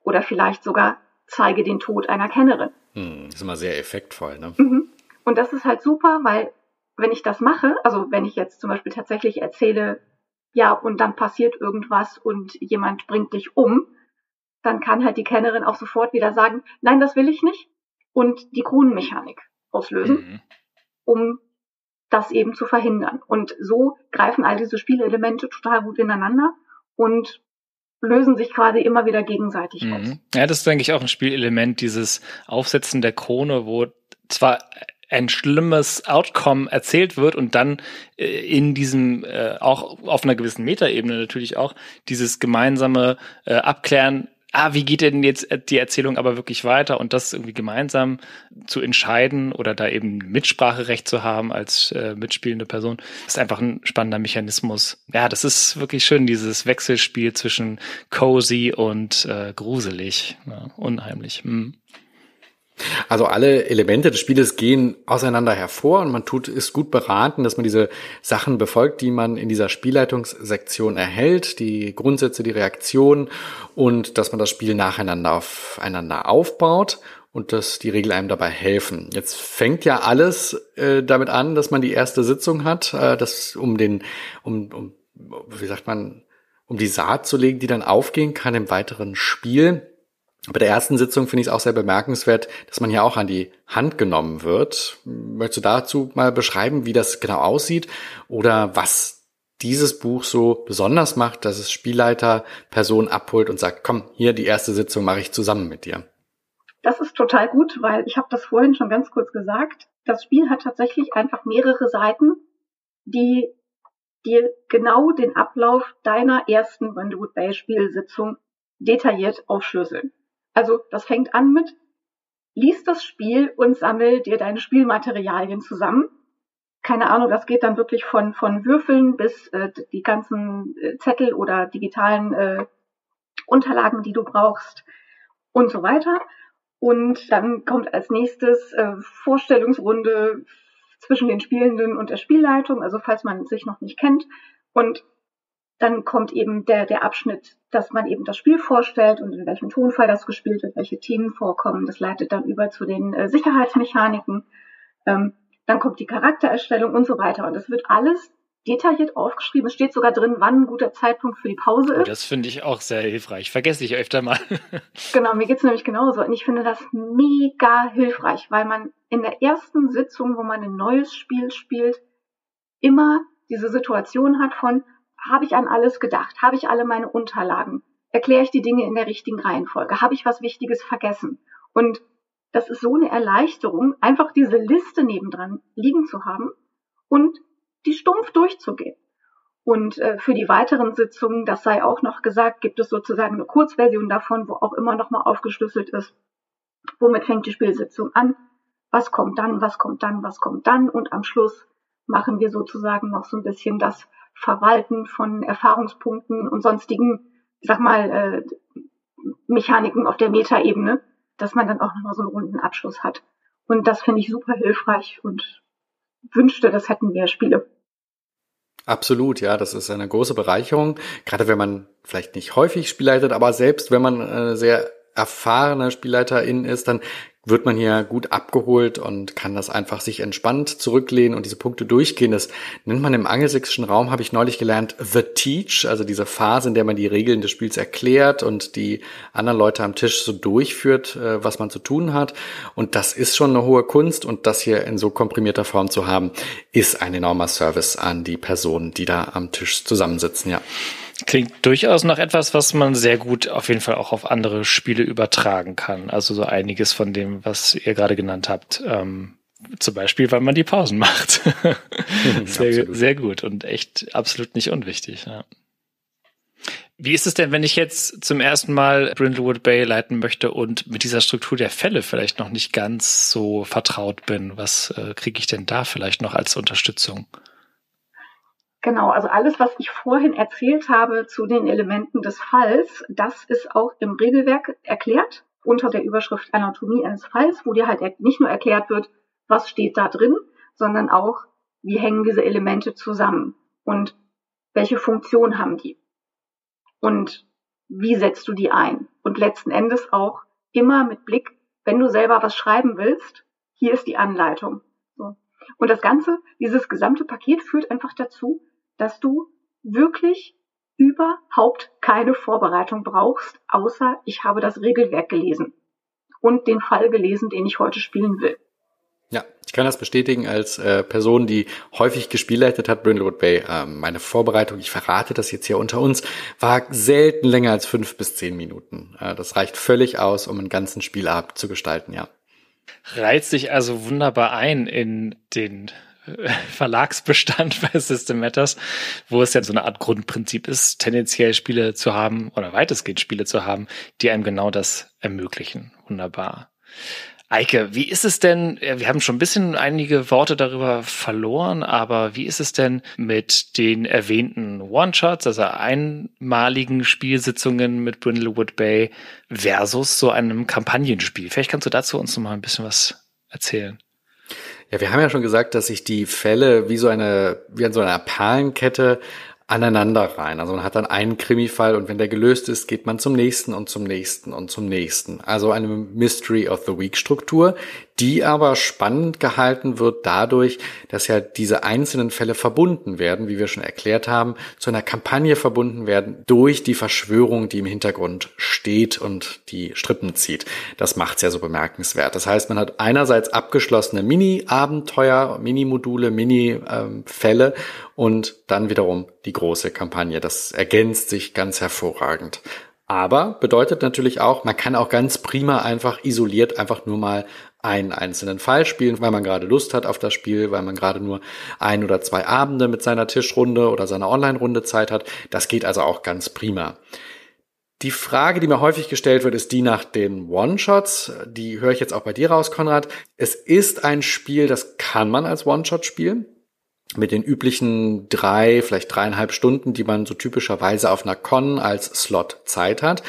Oder vielleicht sogar zeige den Tod einer Kennerin. Hm, das ist immer sehr effektvoll, ne? Mhm. Und das ist halt super, weil wenn ich das mache, also wenn ich jetzt zum Beispiel tatsächlich erzähle, ja, und dann passiert irgendwas und jemand bringt dich um, dann kann halt die Kennerin auch sofort wieder sagen, nein, das will ich nicht und die Kronenmechanik auslösen, mhm. um das eben zu verhindern. Und so greifen all diese Spielelemente total gut ineinander und lösen sich quasi immer wieder gegenseitig mhm. aus. Ja, das ist, denke ich, auch ein Spielelement, dieses Aufsetzen der Krone, wo zwar ein schlimmes Outcome erzählt wird und dann äh, in diesem äh, auch auf einer gewissen Metaebene natürlich auch dieses gemeinsame äh, Abklären ah, wie geht denn jetzt die Erzählung aber wirklich weiter und das irgendwie gemeinsam zu entscheiden oder da eben Mitspracherecht zu haben als äh, mitspielende Person, ist einfach ein spannender Mechanismus. Ja, das ist wirklich schön, dieses Wechselspiel zwischen cozy und äh, gruselig, ja, unheimlich. Hm. Also alle Elemente des Spieles gehen auseinander hervor und man tut, ist gut beraten, dass man diese Sachen befolgt, die man in dieser Spielleitungssektion erhält, die Grundsätze, die Reaktionen und dass man das Spiel nacheinander aufeinander aufbaut und dass die Regeln einem dabei helfen. Jetzt fängt ja alles äh, damit an, dass man die erste Sitzung hat, äh, das um den, um, um, wie sagt man, um die Saat zu legen, die dann aufgehen kann im weiteren Spiel. Bei der ersten Sitzung finde ich es auch sehr bemerkenswert, dass man ja auch an die Hand genommen wird. Möchtest du dazu mal beschreiben, wie das genau aussieht oder was dieses Buch so besonders macht, dass es Spielleiter Personen abholt und sagt, komm, hier die erste Sitzung mache ich zusammen mit dir. Das ist total gut, weil ich habe das vorhin schon ganz kurz gesagt. Das Spiel hat tatsächlich einfach mehrere Seiten, die dir genau den Ablauf deiner ersten Wonderwood Bay Spielsitzung detailliert aufschlüsseln. Also das fängt an mit, lies das Spiel und sammel dir deine Spielmaterialien zusammen. Keine Ahnung, das geht dann wirklich von, von Würfeln bis äh, die ganzen äh, Zettel oder digitalen äh, Unterlagen, die du brauchst und so weiter. Und dann kommt als nächstes äh, Vorstellungsrunde zwischen den Spielenden und der Spielleitung, also falls man sich noch nicht kennt. Und dann kommt eben der, der Abschnitt, dass man eben das Spiel vorstellt und in welchem Tonfall das gespielt wird, welche Themen vorkommen. Das leitet dann über zu den äh, Sicherheitsmechaniken. Ähm, dann kommt die Charaktererstellung und so weiter. Und das wird alles detailliert aufgeschrieben. Es steht sogar drin, wann ein guter Zeitpunkt für die Pause oh, ist. Oh, das finde ich auch sehr hilfreich. Vergesse ich öfter mal. genau, mir geht's nämlich genauso. Und ich finde das mega hilfreich, weil man in der ersten Sitzung, wo man ein neues Spiel spielt, immer diese Situation hat von, habe ich an alles gedacht? Habe ich alle meine Unterlagen? Erkläre ich die Dinge in der richtigen Reihenfolge? Habe ich was Wichtiges vergessen? Und das ist so eine Erleichterung, einfach diese Liste nebendran liegen zu haben und die stumpf durchzugehen. Und äh, für die weiteren Sitzungen, das sei auch noch gesagt, gibt es sozusagen eine Kurzversion davon, wo auch immer nochmal aufgeschlüsselt ist, womit fängt die Spielsitzung an, was kommt dann, was kommt dann, was kommt dann und am Schluss machen wir sozusagen noch so ein bisschen das Verwalten von Erfahrungspunkten und sonstigen, sag mal, äh, Mechaniken auf der Metaebene, dass man dann auch nochmal so einen runden Abschluss hat. Und das finde ich super hilfreich und wünschte, das hätten mehr Spiele. Absolut, ja, das ist eine große Bereicherung, gerade wenn man vielleicht nicht häufig Spielleitet, aber selbst wenn man äh, sehr erfahrener Spielleiterin ist, dann wird man hier gut abgeholt und kann das einfach sich entspannt zurücklehnen und diese Punkte durchgehen. Das nennt man im angelsächsischen Raum, habe ich neulich gelernt, The Teach, also diese Phase, in der man die Regeln des Spiels erklärt und die anderen Leute am Tisch so durchführt, äh, was man zu tun hat. Und das ist schon eine hohe Kunst und das hier in so komprimierter Form zu haben, ist ein enormer Service an die Personen, die da am Tisch zusammensitzen, ja. Klingt durchaus nach etwas, was man sehr gut auf jeden Fall auch auf andere Spiele übertragen kann. Also so einiges von dem, was ihr gerade genannt habt. Ähm, zum Beispiel, weil man die Pausen macht. sehr, sehr gut und echt absolut nicht unwichtig. Ja. Wie ist es denn, wenn ich jetzt zum ersten Mal Brindlewood Bay leiten möchte und mit dieser Struktur der Fälle vielleicht noch nicht ganz so vertraut bin? Was äh, kriege ich denn da vielleicht noch als Unterstützung? Genau, also alles, was ich vorhin erzählt habe zu den Elementen des Falls, das ist auch im Regelwerk erklärt unter der Überschrift Anatomie eines Falls, wo dir halt nicht nur erklärt wird, was steht da drin, sondern auch, wie hängen diese Elemente zusammen und welche Funktion haben die und wie setzt du die ein und letzten Endes auch immer mit Blick, wenn du selber was schreiben willst, hier ist die Anleitung. Und das Ganze, dieses gesamte Paket führt einfach dazu, dass du wirklich überhaupt keine Vorbereitung brauchst, außer ich habe das Regelwerk gelesen und den Fall gelesen, den ich heute spielen will. Ja, ich kann das bestätigen als äh, Person, die häufig gespielleitet hat, Brindlewood Bay. Äh, meine Vorbereitung, ich verrate das jetzt hier unter uns, war selten länger als fünf bis zehn Minuten. Äh, das reicht völlig aus, um einen ganzen Spielabend zu gestalten, ja. Reizt sich also wunderbar ein in den Verlagsbestand bei System Matters, wo es ja so eine Art Grundprinzip ist, tendenziell Spiele zu haben oder weitestgehend Spiele zu haben, die einem genau das ermöglichen. Wunderbar. Eike, wie ist es denn, wir haben schon ein bisschen einige Worte darüber verloren, aber wie ist es denn mit den erwähnten One-Shots, also einmaligen Spielsitzungen mit Brindlewood Bay versus so einem Kampagnenspiel? Vielleicht kannst du dazu uns noch mal ein bisschen was erzählen. Ja, wir haben ja schon gesagt, dass sich die Fälle wie so eine, wie an so einer Perlenkette aneinander rein. Also man hat dann einen Krimi-Fall und wenn der gelöst ist, geht man zum nächsten und zum nächsten und zum nächsten. Also eine Mystery of the Week Struktur, die aber spannend gehalten wird dadurch, dass ja diese einzelnen Fälle verbunden werden, wie wir schon erklärt haben, zu einer Kampagne verbunden werden durch die Verschwörung, die im Hintergrund steht und die Strippen zieht. Das macht's ja so bemerkenswert. Das heißt, man hat einerseits abgeschlossene Mini-Abenteuer, Mini-Module, Mini-Fälle und dann wiederum die große Kampagne. Das ergänzt sich ganz hervorragend. Aber bedeutet natürlich auch, man kann auch ganz prima einfach isoliert einfach nur mal einen einzelnen Fall spielen, weil man gerade Lust hat auf das Spiel, weil man gerade nur ein oder zwei Abende mit seiner Tischrunde oder seiner Online-Runde Zeit hat. Das geht also auch ganz prima. Die Frage, die mir häufig gestellt wird, ist die nach den One-Shots. Die höre ich jetzt auch bei dir raus, Konrad. Es ist ein Spiel, das kann man als One-Shot spielen. Mit den üblichen drei, vielleicht dreieinhalb Stunden, die man so typischerweise auf einer Con als Slot Zeit hat.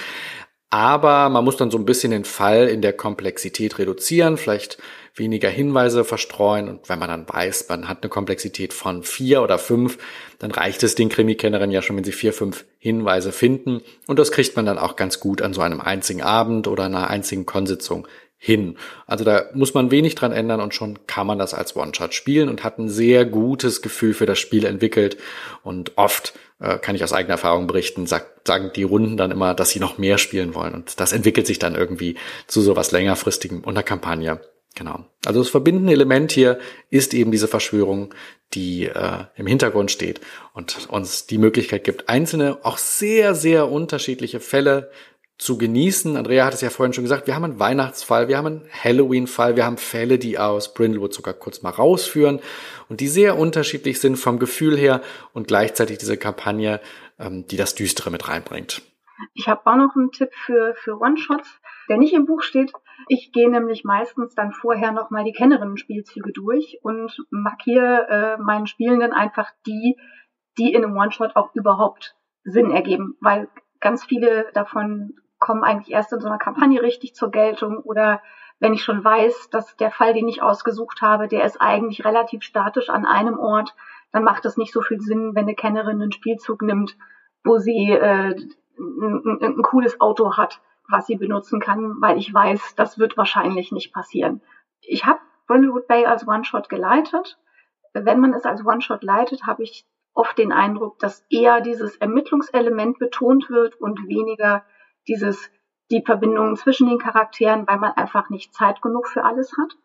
Aber man muss dann so ein bisschen den Fall in der Komplexität reduzieren, vielleicht weniger Hinweise verstreuen. Und wenn man dann weiß, man hat eine Komplexität von vier oder fünf, dann reicht es den Krimi-Kennerinnen ja schon, wenn sie vier, fünf Hinweise finden. Und das kriegt man dann auch ganz gut an so einem einzigen Abend oder einer einzigen Konsitzung hin. Also da muss man wenig dran ändern und schon kann man das als One-Shot spielen und hat ein sehr gutes Gefühl für das Spiel entwickelt. Und oft äh, kann ich aus eigener Erfahrung berichten, sagt, sagen die Runden dann immer, dass sie noch mehr spielen wollen. Und das entwickelt sich dann irgendwie zu sowas längerfristigem unter Kampagne. Genau. Also das verbindende Element hier ist eben diese Verschwörung, die äh, im Hintergrund steht und uns die Möglichkeit gibt, einzelne, auch sehr, sehr unterschiedliche Fälle zu genießen. Andrea hat es ja vorhin schon gesagt, wir haben einen Weihnachtsfall, wir haben einen Halloween-Fall, wir haben Fälle, die aus Brindlewood sogar kurz mal rausführen und die sehr unterschiedlich sind vom Gefühl her und gleichzeitig diese Kampagne, ähm, die das Düstere mit reinbringt. Ich habe auch noch einen Tipp für, für One-Shots, der nicht im Buch steht. Ich gehe nämlich meistens dann vorher nochmal die Kennerinnen-Spielzüge durch und markiere äh, meinen Spielenden einfach die, die in einem One-Shot auch überhaupt Sinn ergeben, weil ganz viele davon kommen eigentlich erst in so einer Kampagne richtig zur Geltung oder wenn ich schon weiß, dass der Fall, den ich ausgesucht habe, der ist eigentlich relativ statisch an einem Ort, dann macht es nicht so viel Sinn, wenn eine Kennerin einen Spielzug nimmt, wo sie äh, ein, ein, cooles Auto hat, was sie benutzen kann, weil ich weiß, das wird wahrscheinlich nicht passieren. Ich habe Brindlewood Bay als One-Shot geleitet. Wenn man es als One-Shot leitet, habe ich oft den Eindruck, dass eher dieses Ermittlungselement betont wird und weniger dieses die Verbindungen zwischen den Charakteren, weil man einfach nicht Zeit genug für alles hat.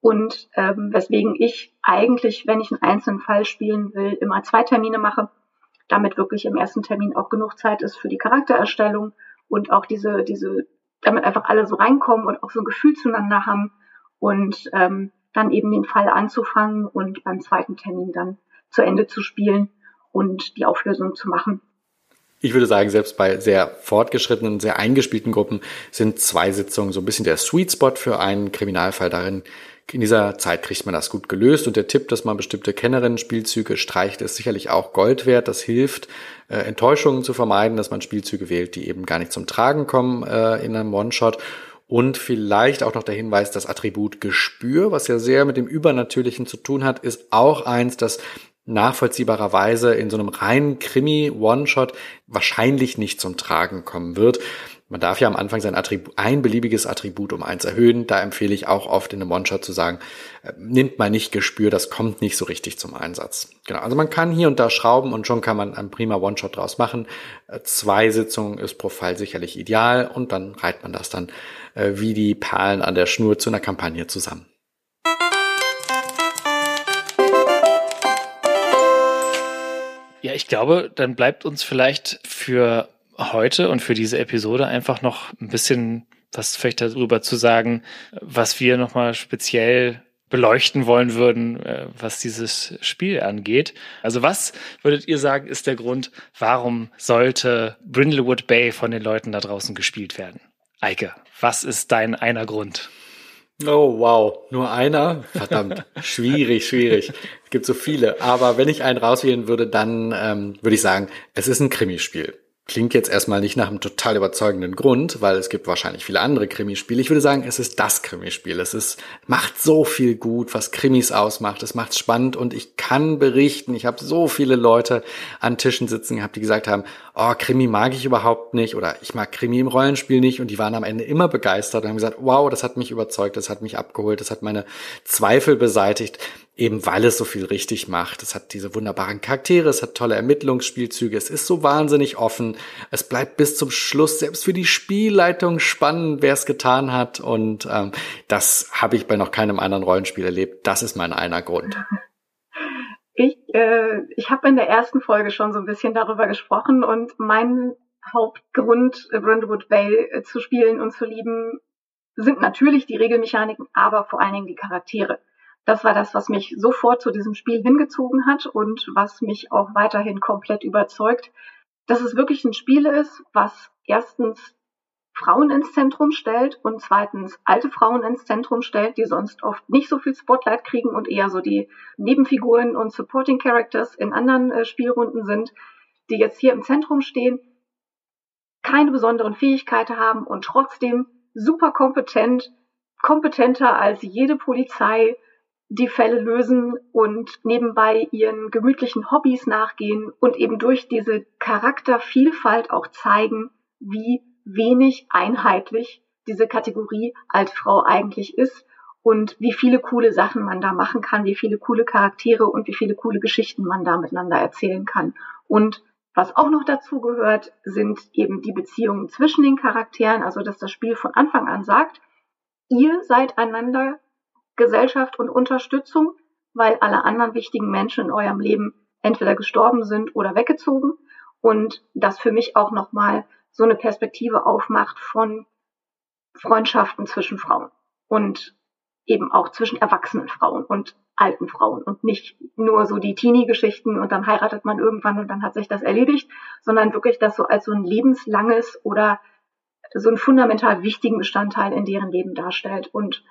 Und ähm, weswegen ich eigentlich, wenn ich einen einzelnen Fall spielen will, immer zwei Termine mache, damit wirklich im ersten Termin auch genug Zeit ist für die Charaktererstellung und auch diese, diese, damit einfach alle so reinkommen und auch so ein Gefühl zueinander haben und ähm, dann eben den Fall anzufangen und beim zweiten Termin dann zu Ende zu spielen und die Auflösung zu machen. Ich würde sagen, selbst bei sehr fortgeschrittenen, sehr eingespielten Gruppen sind zwei Sitzungen so ein bisschen der Sweet Spot für einen Kriminalfall. Darin, in dieser Zeit kriegt man das gut gelöst. Und der Tipp, dass man bestimmte Kennerinnen-Spielzüge streicht, ist sicherlich auch Gold wert. Das hilft, äh, Enttäuschungen zu vermeiden, dass man Spielzüge wählt, die eben gar nicht zum Tragen kommen äh, in einem One-Shot. Und vielleicht auch noch der Hinweis, das Attribut Gespür, was ja sehr mit dem Übernatürlichen zu tun hat, ist auch eins, das nachvollziehbarerweise in so einem reinen Krimi-One-Shot wahrscheinlich nicht zum Tragen kommen wird. Man darf ja am Anfang sein Attribut, ein beliebiges Attribut um eins erhöhen. Da empfehle ich auch oft in einem One-Shot zu sagen, äh, nimmt mal nicht Gespür, das kommt nicht so richtig zum Einsatz. Genau. Also man kann hier und da schrauben und schon kann man einen prima One-Shot draus machen. Äh, zwei Sitzungen ist pro Fall sicherlich ideal und dann reiht man das dann äh, wie die Perlen an der Schnur zu einer Kampagne zusammen. Ja, ich glaube, dann bleibt uns vielleicht für heute und für diese Episode einfach noch ein bisschen was vielleicht darüber zu sagen, was wir nochmal speziell beleuchten wollen würden, äh, was dieses Spiel angeht. Also was würdet ihr sagen, ist der Grund, warum sollte Brindlewood Bay von den Leuten da draußen gespielt werden? Eike, was ist dein einer Grund? Oh, wow. Nur einer? Verdammt. schwierig, schwierig. Es gibt so viele. Aber wenn ich einen rauswählen würde, dann ähm, würde ich sagen, es ist ein Krimispiel. Klingt jetzt erstmal nicht nach einem total überzeugenden Grund, weil es gibt wahrscheinlich viele andere Krimispiele. Ich würde sagen, es ist das Krimispiel. Es ist, macht so viel gut, was Krimis ausmacht. Es macht spannend und ich kann berichten, ich habe so viele Leute an Tischen sitzen gehabt, die gesagt haben, oh, Krimi mag ich überhaupt nicht oder ich mag Krimi im Rollenspiel nicht und die waren am Ende immer begeistert und haben gesagt, wow, das hat mich überzeugt, das hat mich abgeholt, das hat meine Zweifel beseitigt eben weil es so viel richtig macht. Es hat diese wunderbaren Charaktere, es hat tolle Ermittlungsspielzüge, es ist so wahnsinnig offen, es bleibt bis zum Schluss selbst für die Spielleitung spannend, wer es getan hat und ähm, das habe ich bei noch keinem anderen Rollenspiel erlebt. Das ist mein einer Grund. Ich, äh, ich habe in der ersten Folge schon so ein bisschen darüber gesprochen und mein Hauptgrund, Brindlewood Bay äh, zu spielen und zu lieben, sind natürlich die Regelmechaniken, aber vor allen Dingen die Charaktere das war das, was mich sofort zu diesem Spiel hingezogen hat und was mich auch weiterhin komplett überzeugt. dass es wirklich ein Spiel ist, was erstens Frauen ins Zentrum stellt und zweitens alte Frauen ins Zentrum stellt, die sonst oft nicht so viel Spotlight kriegen und eher so die Nebenfiguren und Supporting Characters in anderen äh, Spielrunden sind, die jetzt hier im Zentrum stehen, keine besonderen Fähigkeiten haben und trotzdem super kompetent, kompetenter als jede Polizei die Fälle lösen und nebenbei ihren gemütlichen Hobbys nachgehen und eben durch diese Charaktervielfalt auch zeigen, wie wenig einheitlich diese Kategorie Altfrau eigentlich ist und wie viele coole Sachen man da machen kann, wie viele coole Charaktere und wie viele coole Geschichten man da miteinander erzählen kann. Und was auch noch dazu gehört, sind eben die Beziehungen zwischen den Charakteren, also dass das Spiel von Anfang an sagt, ihr seid einander Gesellschaft und Unterstützung, weil alle anderen wichtigen Menschen in eurem Leben entweder gestorben sind oder weggezogen und das für mich auch nochmal so eine Perspektive aufmacht von Freundschaften zwischen Frauen und eben auch zwischen erwachsenen Frauen und alten Frauen und nicht nur so die Teenie-Geschichten und dann heiratet man irgendwann und dann hat sich das erledigt, sondern wirklich das so als so ein lebenslanges oder so einen fundamental wichtigen Bestandteil in deren Leben darstellt. Und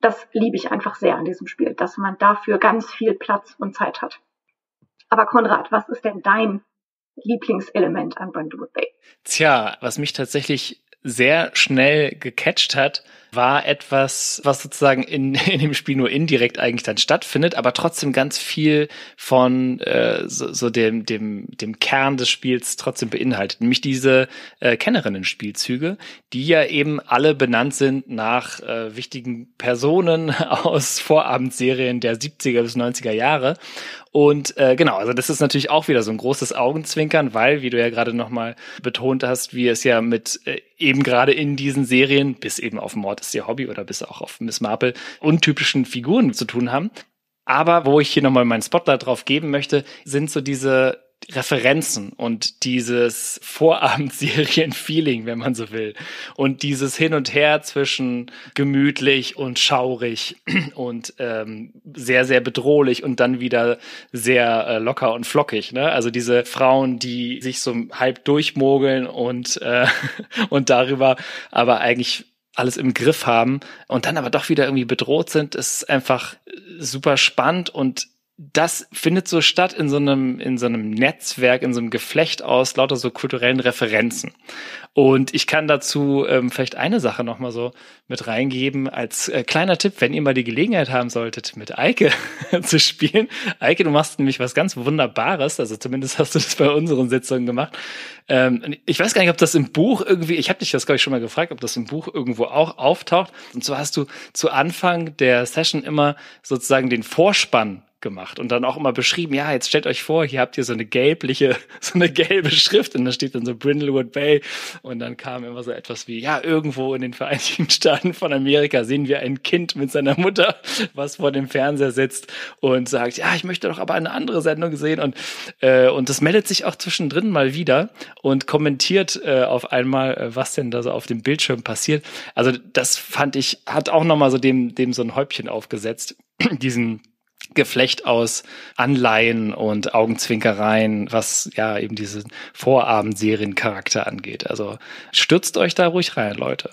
das liebe ich einfach sehr an diesem Spiel, dass man dafür ganz viel Platz und Zeit hat. Aber Konrad, was ist denn dein Lieblingselement an Brentwood Bay? Tja, was mich tatsächlich sehr schnell gecatcht hat, war etwas, was sozusagen in, in dem Spiel nur indirekt eigentlich dann stattfindet, aber trotzdem ganz viel von äh, so, so dem, dem, dem Kern des Spiels trotzdem beinhaltet, nämlich diese äh, Kennerinnen-Spielzüge, die ja eben alle benannt sind nach äh, wichtigen Personen aus Vorabendserien der 70er bis 90er Jahre. Und äh, genau, also das ist natürlich auch wieder so ein großes Augenzwinkern, weil, wie du ja gerade nochmal betont hast, wie es ja mit äh, eben gerade in diesen Serien, bis eben auf Mord ist ihr Hobby oder bis auch auf Miss Marple, untypischen Figuren zu tun haben. Aber wo ich hier nochmal meinen Spotlight drauf geben möchte, sind so diese Referenzen und dieses Vorabendserien-Feeling, wenn man so will. Und dieses Hin und Her zwischen gemütlich und schaurig und ähm, sehr, sehr bedrohlich und dann wieder sehr äh, locker und flockig. Ne? Also diese Frauen, die sich so halb durchmogeln und, äh, und darüber aber eigentlich alles im Griff haben und dann aber doch wieder irgendwie bedroht sind, ist einfach super spannend und das findet so statt in so einem, in so einem Netzwerk, in so einem Geflecht aus lauter so kulturellen Referenzen. Und ich kann dazu ähm, vielleicht eine Sache nochmal so mit reingeben als äh, kleiner Tipp, wenn ihr mal die Gelegenheit haben solltet, mit Eike zu spielen. Eike, du machst nämlich was ganz Wunderbares, also zumindest hast du das bei unseren Sitzungen gemacht. Ähm, ich weiß gar nicht, ob das im Buch irgendwie, ich habe dich das, glaube ich, schon mal gefragt, ob das im Buch irgendwo auch auftaucht. Und zwar hast du zu Anfang der Session immer sozusagen den Vorspann gemacht und dann auch immer beschrieben, ja, jetzt stellt euch vor, hier habt ihr so eine gelbliche, so eine gelbe Schrift und da steht dann so Brindlewood Bay und dann kam immer so etwas wie, ja, irgendwo in den Vereinigten Staaten von Amerika sehen wir ein Kind mit seiner Mutter, was vor dem Fernseher sitzt und sagt, ja, ich möchte doch aber eine andere Sendung sehen und, äh, und das meldet sich auch zwischendrin mal wieder und kommentiert äh, auf einmal, äh, was denn da so auf dem Bildschirm passiert. Also das fand ich, hat auch nochmal so dem, dem so ein Häubchen aufgesetzt, diesen Geflecht aus Anleihen und Augenzwinkereien, was ja eben diesen Vorabendseriencharakter angeht. Also stürzt euch da ruhig rein, Leute.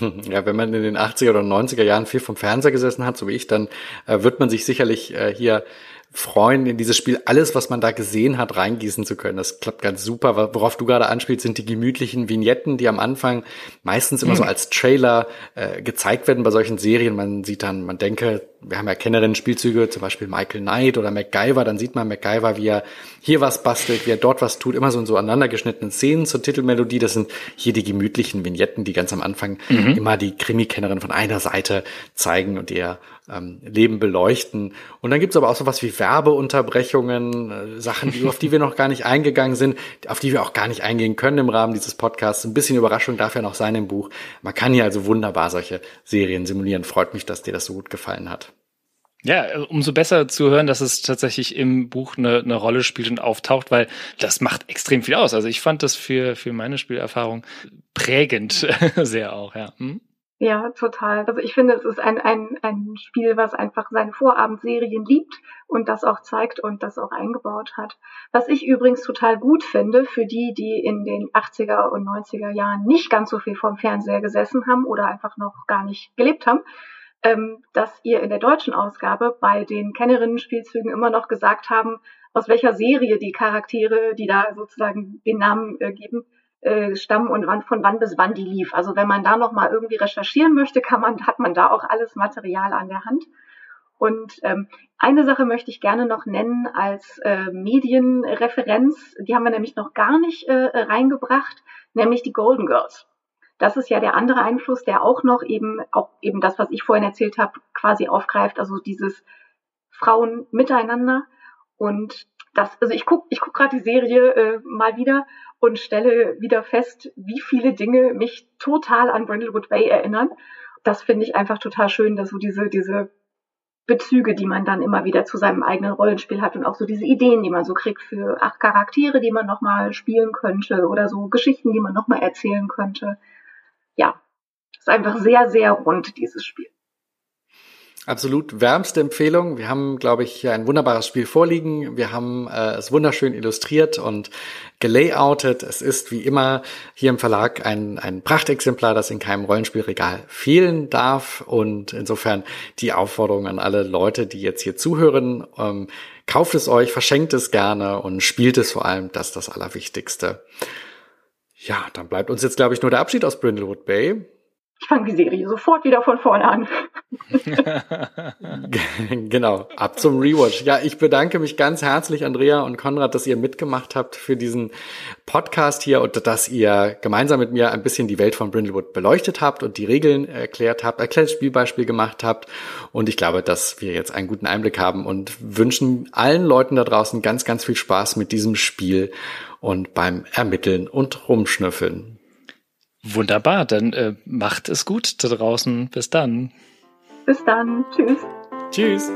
Ja, wenn man in den 80er oder 90er Jahren viel vom Fernseher gesessen hat, so wie ich, dann äh, wird man sich sicherlich äh, hier freuen, in dieses Spiel alles, was man da gesehen hat, reingießen zu können. Das klappt ganz super. Worauf du gerade anspielst, sind die gemütlichen Vignetten, die am Anfang meistens immer mhm. so als Trailer äh, gezeigt werden bei solchen Serien. Man sieht dann, man denke, wir haben ja Kennerinnen-Spielzüge, zum Beispiel Michael Knight oder MacGyver, dann sieht man MacGyver, wie er hier was bastelt, wie er dort was tut, immer so in so aneinandergeschnittenen Szenen zur Titelmelodie. Das sind hier die gemütlichen Vignetten, die ganz am Anfang mhm. immer die Krimi-Kennerin von einer Seite zeigen und ihr ähm, Leben beleuchten. Und dann gibt's aber auch so was wie Werbeunterbrechungen, äh, Sachen, die, auf die wir noch gar nicht eingegangen sind, auf die wir auch gar nicht eingehen können im Rahmen dieses Podcasts. Ein bisschen Überraschung darf ja noch sein im Buch. Man kann hier also wunderbar solche Serien simulieren. Freut mich, dass dir das so gut gefallen hat. Ja, umso besser zu hören, dass es tatsächlich im Buch eine, eine Rolle spielt und auftaucht, weil das macht extrem viel aus. Also ich fand das für, für meine Spielerfahrung prägend sehr auch, ja. Hm? Ja, total. Also ich finde, es ist ein, ein, ein Spiel, was einfach seine Vorabendserien liebt und das auch zeigt und das auch eingebaut hat. Was ich übrigens total gut finde für die, die in den 80er und 90er Jahren nicht ganz so viel vom Fernseher gesessen haben oder einfach noch gar nicht gelebt haben, ähm, dass ihr in der deutschen Ausgabe bei den Kennerinnen-Spielzügen immer noch gesagt haben, aus welcher Serie die Charaktere, die da sozusagen den Namen äh, geben, äh, stammen und wann, von wann bis wann die lief. Also wenn man da noch mal irgendwie recherchieren möchte, kann man, hat man da auch alles Material an der Hand. Und ähm, eine Sache möchte ich gerne noch nennen als äh, Medienreferenz. Die haben wir nämlich noch gar nicht äh, reingebracht, nämlich die Golden Girls. Das ist ja der andere Einfluss, der auch noch eben auch eben das, was ich vorhin erzählt habe, quasi aufgreift. Also dieses Frauen miteinander und das, also ich guck, ich guck gerade die Serie äh, mal wieder und stelle wieder fest, wie viele Dinge mich total an Brindlewood Bay erinnern. Das finde ich einfach total schön, dass so diese, diese Bezüge, die man dann immer wieder zu seinem eigenen Rollenspiel hat und auch so diese Ideen, die man so kriegt für ach Charaktere, die man nochmal spielen könnte oder so Geschichten, die man nochmal erzählen könnte. Ja, ist einfach sehr, sehr rund, dieses Spiel. Absolut wärmste Empfehlung. Wir haben, glaube ich, hier ein wunderbares Spiel vorliegen. Wir haben äh, es wunderschön illustriert und gelayoutet. Es ist wie immer hier im Verlag ein, ein Prachtexemplar, das in keinem Rollenspielregal fehlen darf. Und insofern die Aufforderung an alle Leute, die jetzt hier zuhören, ähm, kauft es euch, verschenkt es gerne und spielt es vor allem. Das ist das Allerwichtigste. Ja, dann bleibt uns jetzt, glaube ich, nur der Abschied aus Brindlewood Bay. Ich fange die Serie sofort wieder von vorne an. genau, ab zum Rewatch. Ja, ich bedanke mich ganz herzlich, Andrea und Konrad, dass ihr mitgemacht habt für diesen Podcast hier und dass ihr gemeinsam mit mir ein bisschen die Welt von Brindlewood beleuchtet habt und die Regeln erklärt habt, kleines Spielbeispiel gemacht habt. Und ich glaube, dass wir jetzt einen guten Einblick haben und wünschen allen Leuten da draußen ganz, ganz viel Spaß mit diesem Spiel und beim Ermitteln und Rumschnüffeln. Wunderbar, dann äh, macht es gut da draußen. Bis dann. Bis dann. Tschüss. Tschüss.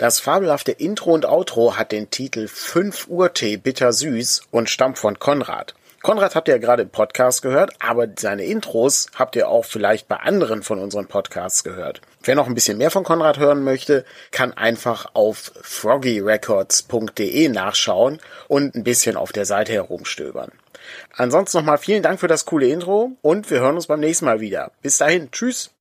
Das fabelhafte Intro und Outro hat den Titel 5 Uhr Tee bittersüß und stammt von Konrad. Konrad habt ihr ja gerade im Podcast gehört, aber seine Intros habt ihr auch vielleicht bei anderen von unseren Podcasts gehört. Wer noch ein bisschen mehr von Konrad hören möchte, kann einfach auf froggyrecords.de nachschauen und ein bisschen auf der Seite herumstöbern. Ansonsten nochmal vielen Dank für das coole Intro und wir hören uns beim nächsten Mal wieder. Bis dahin, tschüss!